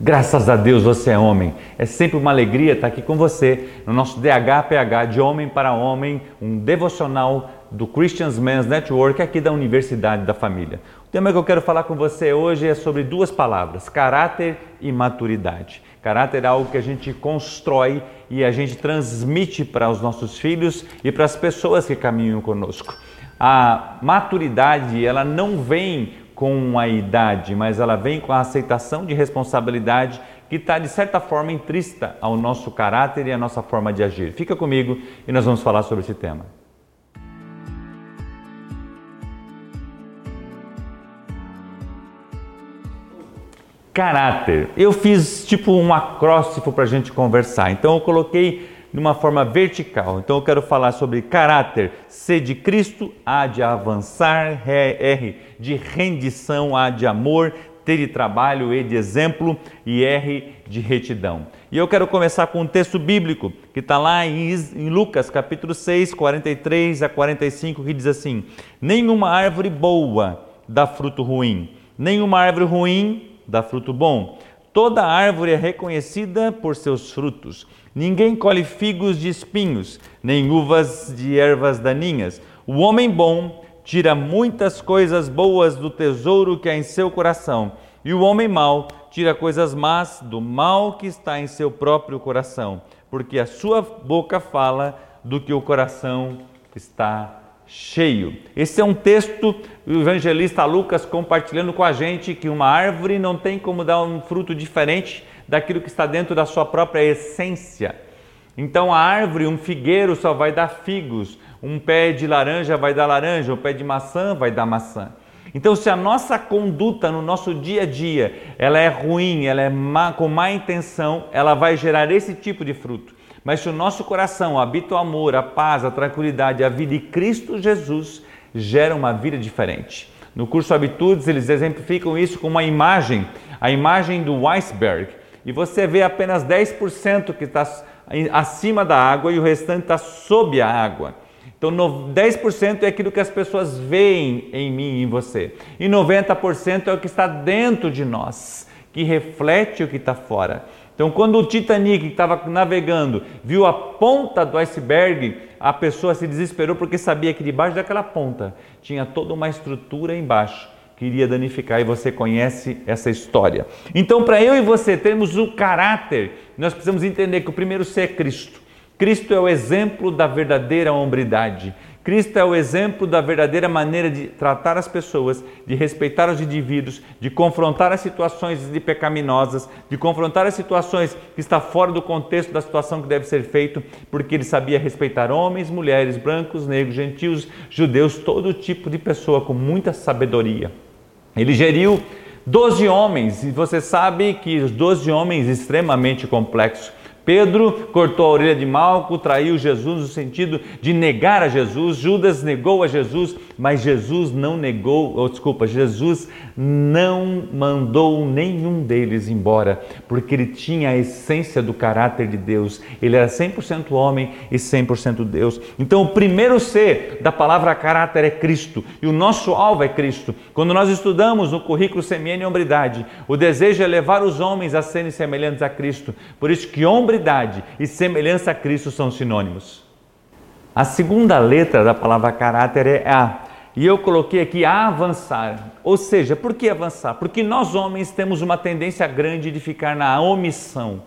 Graças a Deus você é homem. É sempre uma alegria estar aqui com você no nosso DHPH de Homem para Homem, um devocional do Christians Men's Network aqui da Universidade da Família. O tema que eu quero falar com você hoje é sobre duas palavras: caráter e maturidade. Caráter é algo que a gente constrói e a gente transmite para os nossos filhos e para as pessoas que caminham conosco. A maturidade, ela não vem com a idade, mas ela vem com a aceitação de responsabilidade que está, de certa forma, intrista ao nosso caráter e à nossa forma de agir. Fica comigo e nós vamos falar sobre esse tema. Caráter. Eu fiz tipo um acróstico para a gente conversar. Então eu coloquei de uma forma vertical. Então eu quero falar sobre caráter. C de Cristo, A de avançar, R de rendição, A de amor, T de trabalho, E de exemplo e R de retidão. E eu quero começar com um texto bíblico que está lá em, Lucas capítulo 6, 43 a 45, que diz assim: Nenhuma árvore boa dá fruto ruim, nenhuma árvore ruim dá fruto bom. Toda árvore é reconhecida por seus frutos. Ninguém colhe figos de espinhos, nem uvas de ervas daninhas. O homem bom tira muitas coisas boas do tesouro que há em seu coração, e o homem mau tira coisas más do mal que está em seu próprio coração, porque a sua boca fala do que o coração está cheio. Esse é um texto do evangelista Lucas compartilhando com a gente que uma árvore não tem como dar um fruto diferente daquilo que está dentro da sua própria essência. Então a árvore, um figueiro só vai dar figos, um pé de laranja vai dar laranja, um pé de maçã vai dar maçã. Então, se a nossa conduta no nosso dia a dia ela é ruim, ela é má, com má intenção, ela vai gerar esse tipo de fruto. Mas se o nosso coração habita o amor, a paz, a tranquilidade, a vida de Cristo Jesus, gera uma vida diferente. No curso Habitudes, eles exemplificam isso com uma imagem, a imagem do iceberg e você vê apenas 10% que está acima da água e o restante está sob a água. Então, 10% é aquilo que as pessoas veem em mim e em você, e 90% é o que está dentro de nós, que reflete o que está fora. Então, quando o Titanic estava navegando viu a ponta do iceberg, a pessoa se desesperou porque sabia que debaixo daquela ponta tinha toda uma estrutura embaixo queria danificar e você conhece essa história. Então, para eu e você termos o caráter, nós precisamos entender que o primeiro ser é Cristo. Cristo é o exemplo da verdadeira hombridade. Cristo é o exemplo da verdadeira maneira de tratar as pessoas, de respeitar os indivíduos, de confrontar as situações de pecaminosas, de confrontar as situações que está fora do contexto da situação que deve ser feito, porque ele sabia respeitar homens, mulheres, brancos, negros, gentios, judeus, todo tipo de pessoa com muita sabedoria. Ele geriu 12 homens, e você sabe que os 12 homens extremamente complexos Pedro cortou a orelha de Malco, traiu Jesus no sentido de negar a Jesus. Judas negou a Jesus, mas Jesus não negou, ou desculpa, Jesus não mandou nenhum deles embora, porque ele tinha a essência do caráter de Deus. Ele era 100% homem e 100% Deus. Então, o primeiro ser da palavra caráter é Cristo, e o nosso alvo é Cristo. Quando nós estudamos no currículo Semiene e Hombridade, o desejo é levar os homens a serem semelhantes a Cristo. Por isso que homem hombridade e semelhança a Cristo são sinônimos. A segunda letra da palavra caráter é A. E eu coloquei aqui avançar. Ou seja, por que avançar? Porque nós homens temos uma tendência grande de ficar na omissão,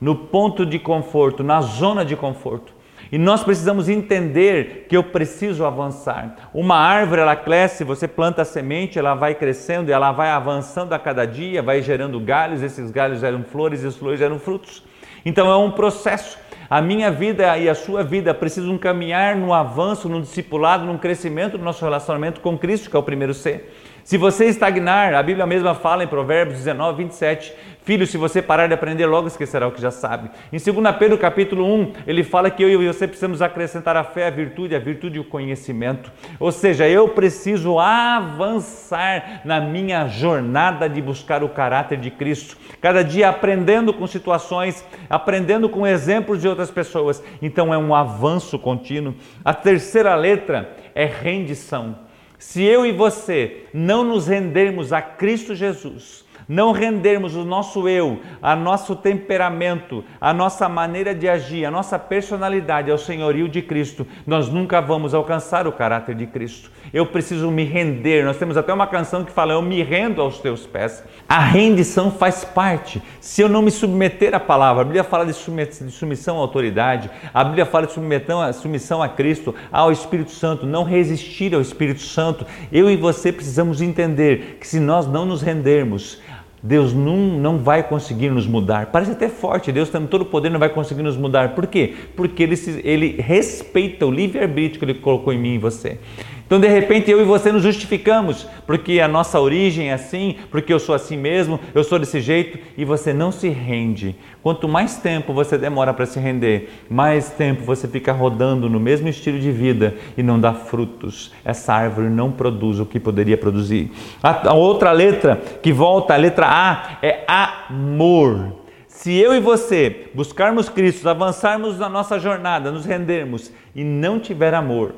no ponto de conforto, na zona de conforto. E nós precisamos entender que eu preciso avançar. Uma árvore, ela cresce, você planta a semente, ela vai crescendo, ela vai avançando a cada dia, vai gerando galhos, esses galhos geram flores e as flores geram frutos. Então é um processo. A minha vida e a sua vida precisam caminhar no avanço, no discipulado, no crescimento do nosso relacionamento com Cristo, que é o primeiro ser. Se você estagnar, a Bíblia mesma fala em Provérbios 19, 27, filho, se você parar de aprender, logo esquecerá o que já sabe. Em 2 Pedro capítulo 1, ele fala que eu e você precisamos acrescentar a fé, a virtude, a virtude e o conhecimento. Ou seja, eu preciso avançar na minha jornada de buscar o caráter de Cristo. Cada dia aprendendo com situações, aprendendo com exemplos de outras pessoas. Então é um avanço contínuo. A terceira letra é rendição. Se eu e você não nos rendermos a Cristo Jesus, não rendermos o nosso eu, a nosso temperamento, a nossa maneira de agir, a nossa personalidade ao senhorio de Cristo, nós nunca vamos alcançar o caráter de Cristo. Eu preciso me render. Nós temos até uma canção que fala: Eu me rendo aos teus pés. A rendição faz parte. Se eu não me submeter à palavra, a Bíblia fala de submissão à autoridade, a Bíblia fala de submissão a Cristo, ao Espírito Santo, não resistir ao Espírito Santo. Eu e você precisamos entender que se nós não nos rendermos, Deus não, não vai conseguir nos mudar. Parece até forte, Deus tem todo o poder, não vai conseguir nos mudar. Por quê? Porque ele, ele respeita o livre-arbítrio que ele colocou em mim e você. Então, de repente, eu e você nos justificamos, porque a nossa origem é assim, porque eu sou assim mesmo, eu sou desse jeito, e você não se rende. Quanto mais tempo você demora para se render, mais tempo você fica rodando no mesmo estilo de vida e não dá frutos. Essa árvore não produz o que poderia produzir. A, outra letra que volta, a letra A, é amor. Se eu e você buscarmos Cristo, avançarmos na nossa jornada, nos rendermos e não tiver amor,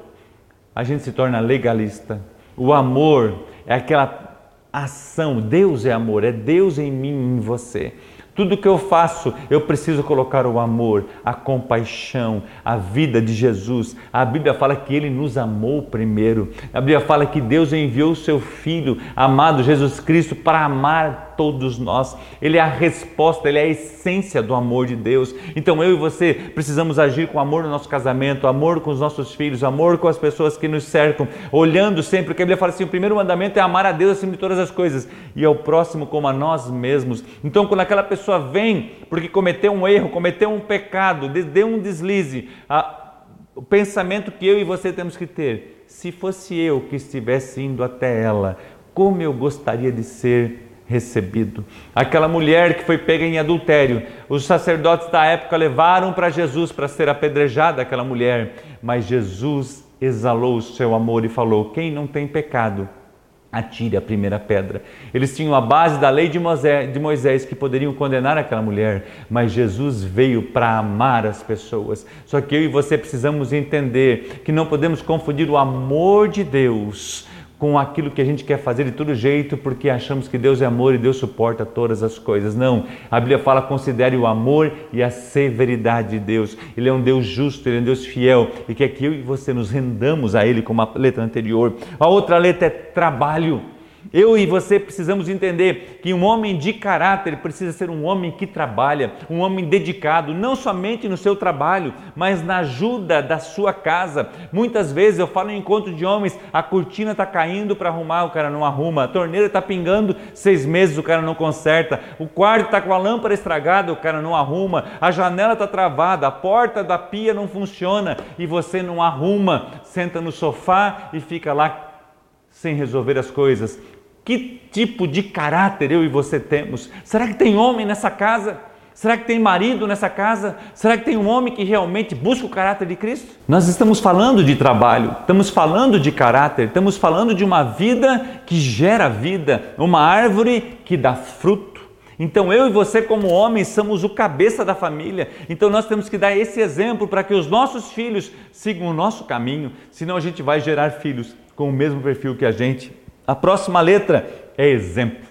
a gente se torna legalista. O amor é aquela ação, Deus é amor, é Deus em mim e em você. Tudo que eu faço, eu preciso colocar o amor, a compaixão, a vida de Jesus. A Bíblia fala que ele nos amou primeiro. A Bíblia fala que Deus enviou o seu filho, amado Jesus Cristo, para amar todos nós. Ele é a resposta, ele é a essência do amor de Deus. Então eu e você precisamos agir com amor no nosso casamento, amor com os nossos filhos, amor com as pessoas que nos cercam, olhando sempre, porque a Bíblia fala assim: o primeiro mandamento é amar a Deus acima de todas as coisas e ao próximo como a nós mesmos. Então quando aquela pessoa vem porque cometeu um erro, cometeu um pecado, deu um deslize, a, o pensamento que eu e você temos que ter, se fosse eu que estivesse indo até ela, como eu gostaria de ser recebido. Aquela mulher que foi pega em adultério, os sacerdotes da época levaram para Jesus para ser apedrejada aquela mulher, mas Jesus exalou o seu amor e falou: quem não tem pecado, atire a primeira pedra. Eles tinham a base da lei de Moisés, de Moisés, que poderiam condenar aquela mulher, mas Jesus veio para amar as pessoas. Só que eu e você precisamos entender que não podemos confundir o amor de Deus com aquilo que a gente quer fazer de todo jeito porque achamos que Deus é amor e Deus suporta todas as coisas. Não, a Bíblia fala: considere o amor e a severidade de Deus. Ele é um Deus justo, ele é um Deus fiel e quer que eu e você nos rendamos a Ele, como a letra anterior. A outra letra é trabalho. Eu e você precisamos entender que um homem de caráter precisa ser um homem que trabalha, um homem dedicado, não somente no seu trabalho, mas na ajuda da sua casa. Muitas vezes eu falo em encontro de homens, a cortina está caindo para arrumar, o cara não arruma, a torneira está pingando seis meses, o cara não conserta, o quarto está com a lâmpada estragada, o cara não arruma, a janela está travada, a porta da pia não funciona e você não arruma, senta no sofá e fica lá sem resolver as coisas. Que tipo de caráter eu e você temos? Será que tem homem nessa casa? Será que tem marido nessa casa? Será que tem um homem que realmente busca o caráter de Cristo? Nós estamos falando de trabalho, estamos falando de caráter, estamos falando de uma vida que gera vida, uma árvore que dá fruto. Então eu e você, como homens, somos o cabeça da família. Então nós temos que dar esse exemplo para que os nossos filhos sigam o nosso caminho, senão a gente vai gerar filhos com o mesmo perfil que a gente a próxima letra é exemplo.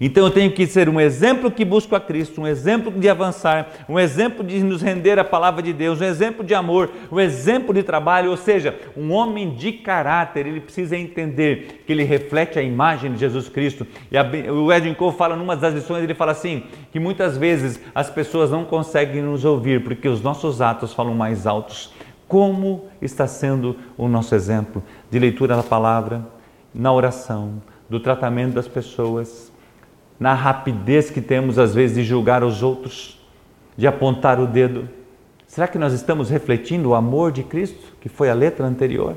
Então eu tenho que ser um exemplo que busco a Cristo, um exemplo de avançar, um exemplo de nos render à palavra de Deus, um exemplo de amor, um exemplo de trabalho, ou seja, um homem de caráter, ele precisa entender que ele reflete a imagem de Jesus Cristo. E a, o Edwin Cole fala numa das lições, ele fala assim, que muitas vezes as pessoas não conseguem nos ouvir porque os nossos atos falam mais altos. Como está sendo o nosso exemplo de leitura da palavra, na oração, do tratamento das pessoas, na rapidez que temos às vezes de julgar os outros, de apontar o dedo. Será que nós estamos refletindo o amor de Cristo, que foi a letra anterior?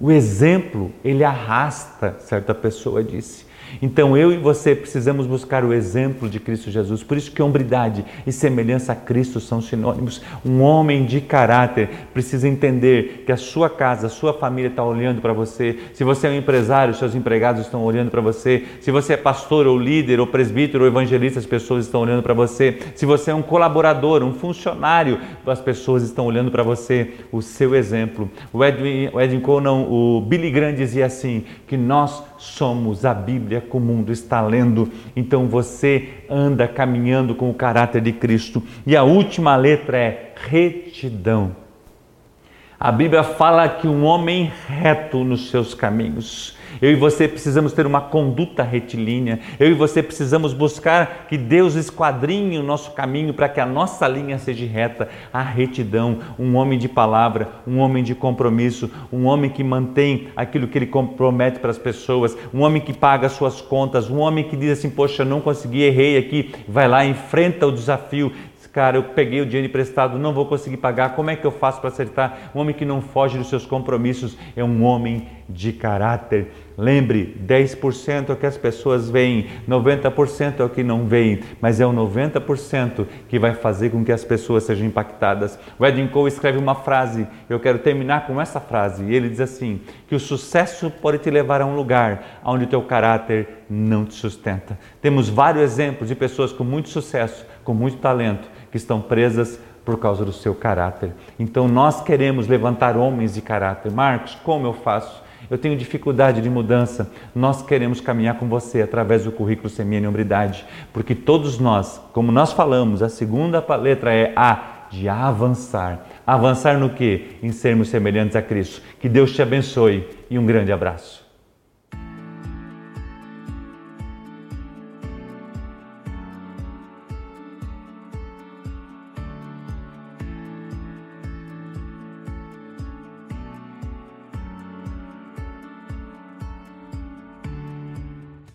O exemplo, ele arrasta, certa pessoa disse. Então eu e você precisamos buscar o exemplo de Cristo Jesus. Por isso que hombridade e semelhança a Cristo são sinônimos. Um homem de caráter precisa entender que a sua casa, a sua família está olhando para você. Se você é um empresário, seus empregados estão olhando para você. Se você é pastor ou líder ou presbítero ou evangelista, as pessoas estão olhando para você. Se você é um colaborador, um funcionário, as pessoas estão olhando para você. O seu exemplo. O Edwin, o Edwin não, o Billy Graham dizia assim, que nós somos a Bíblia que o mundo está lendo. Então você anda caminhando com o caráter de Cristo. E a última letra é retidão. A Bíblia fala que um homem reto nos seus caminhos. Eu e você precisamos ter uma conduta retilínea. Eu e você precisamos buscar que Deus esquadrinhe o nosso caminho para que a nossa linha seja reta. A retidão, um homem de palavra, um homem de compromisso, um homem que mantém aquilo que ele compromete para as pessoas, um homem que paga as suas contas, um homem que diz assim: Poxa, não consegui, errei aqui. Vai lá, enfrenta o desafio, Cara, eu peguei o dinheiro emprestado, não vou conseguir pagar, como é que eu faço para acertar? Um homem que não foge dos seus compromissos é um homem de caráter. Lembre, 10% é o que as pessoas veem, 90% é o que não veem, mas é o 90% que vai fazer com que as pessoas sejam impactadas. O Edwin Cole escreve uma frase, eu quero terminar com essa frase, e ele diz assim: que o sucesso pode te levar a um lugar onde o teu caráter não te sustenta. Temos vários exemplos de pessoas com muito sucesso, com muito talento, que estão presas por causa do seu caráter. Então nós queremos levantar homens de caráter. Marcos, como eu faço? Eu tenho dificuldade de mudança. Nós queremos caminhar com você através do currículo Semeia em Hombridade, porque todos nós, como nós falamos, a segunda letra é A, de avançar. Avançar no que? Em sermos semelhantes a Cristo. Que Deus te abençoe e um grande abraço.